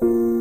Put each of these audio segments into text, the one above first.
Thank you.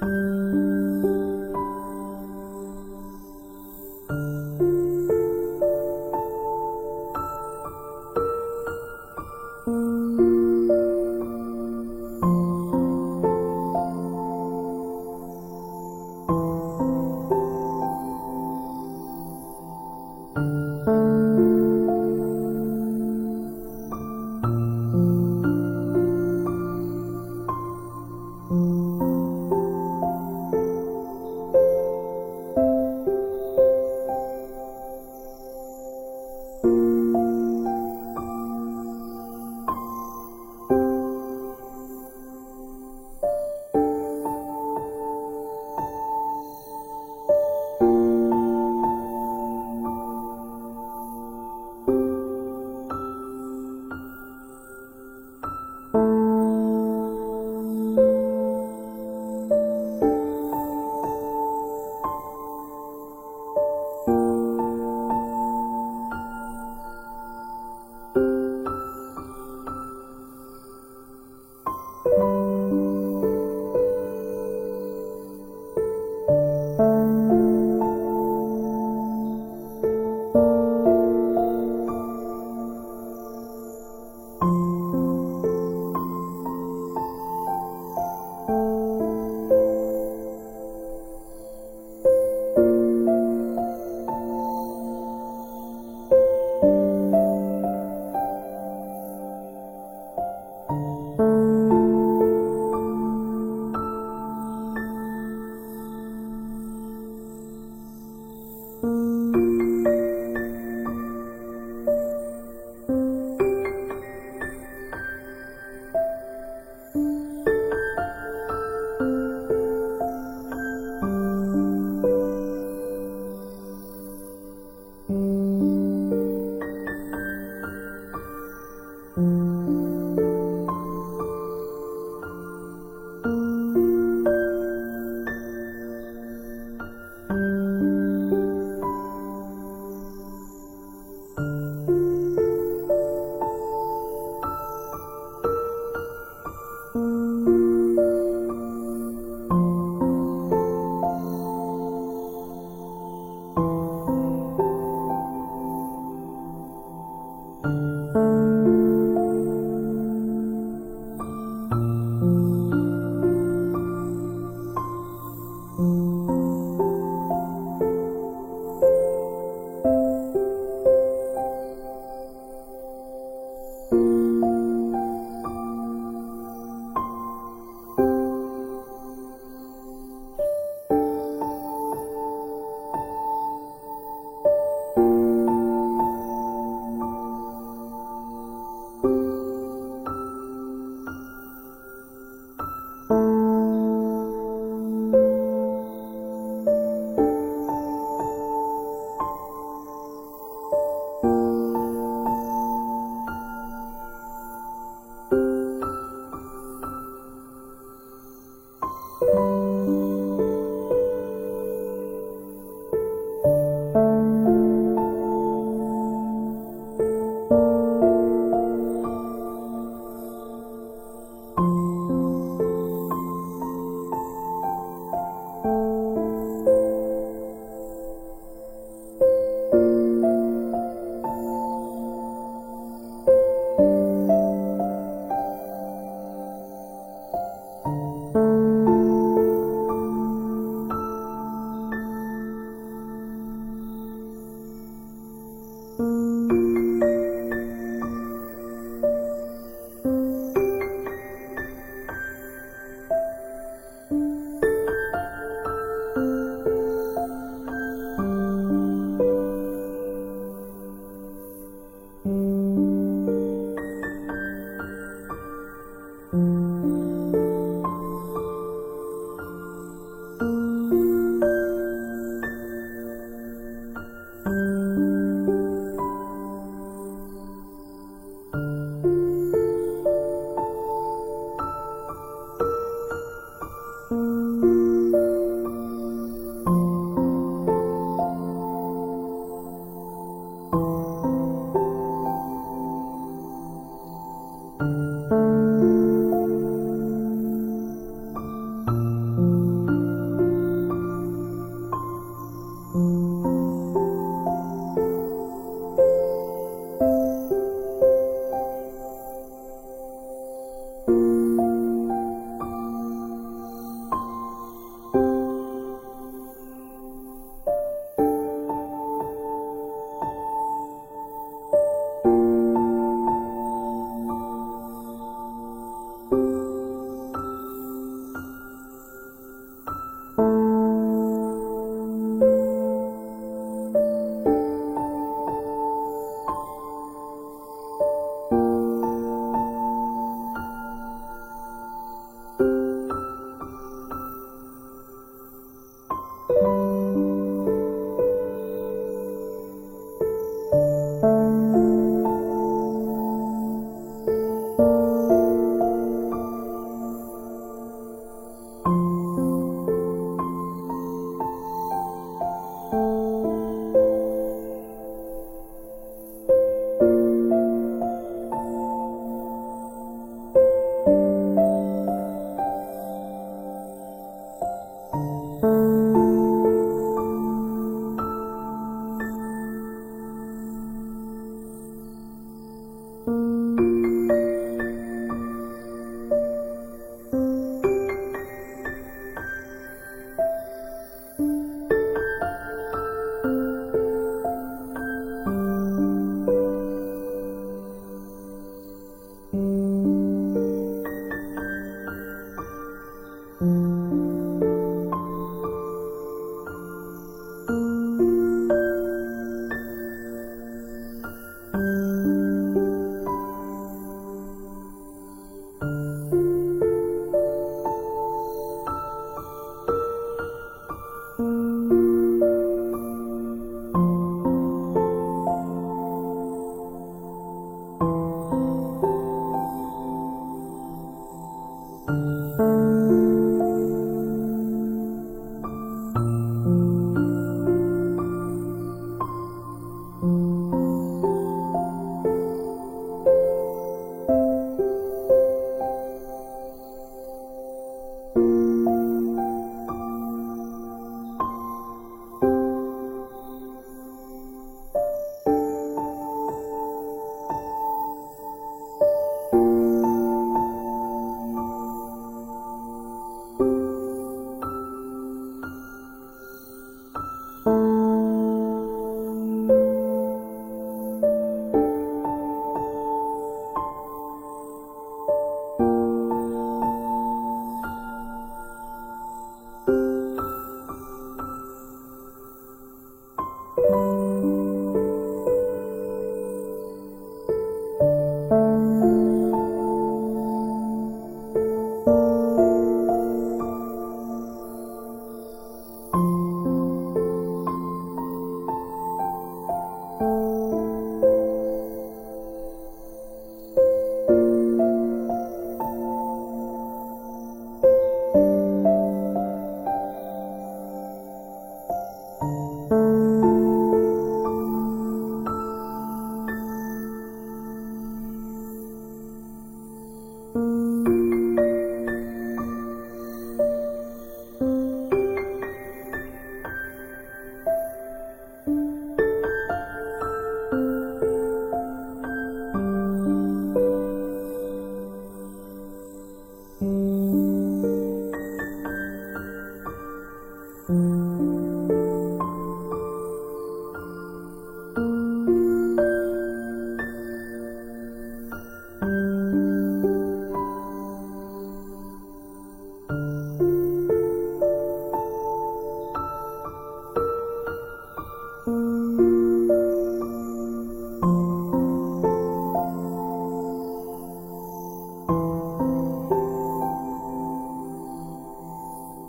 嗯。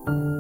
嗯。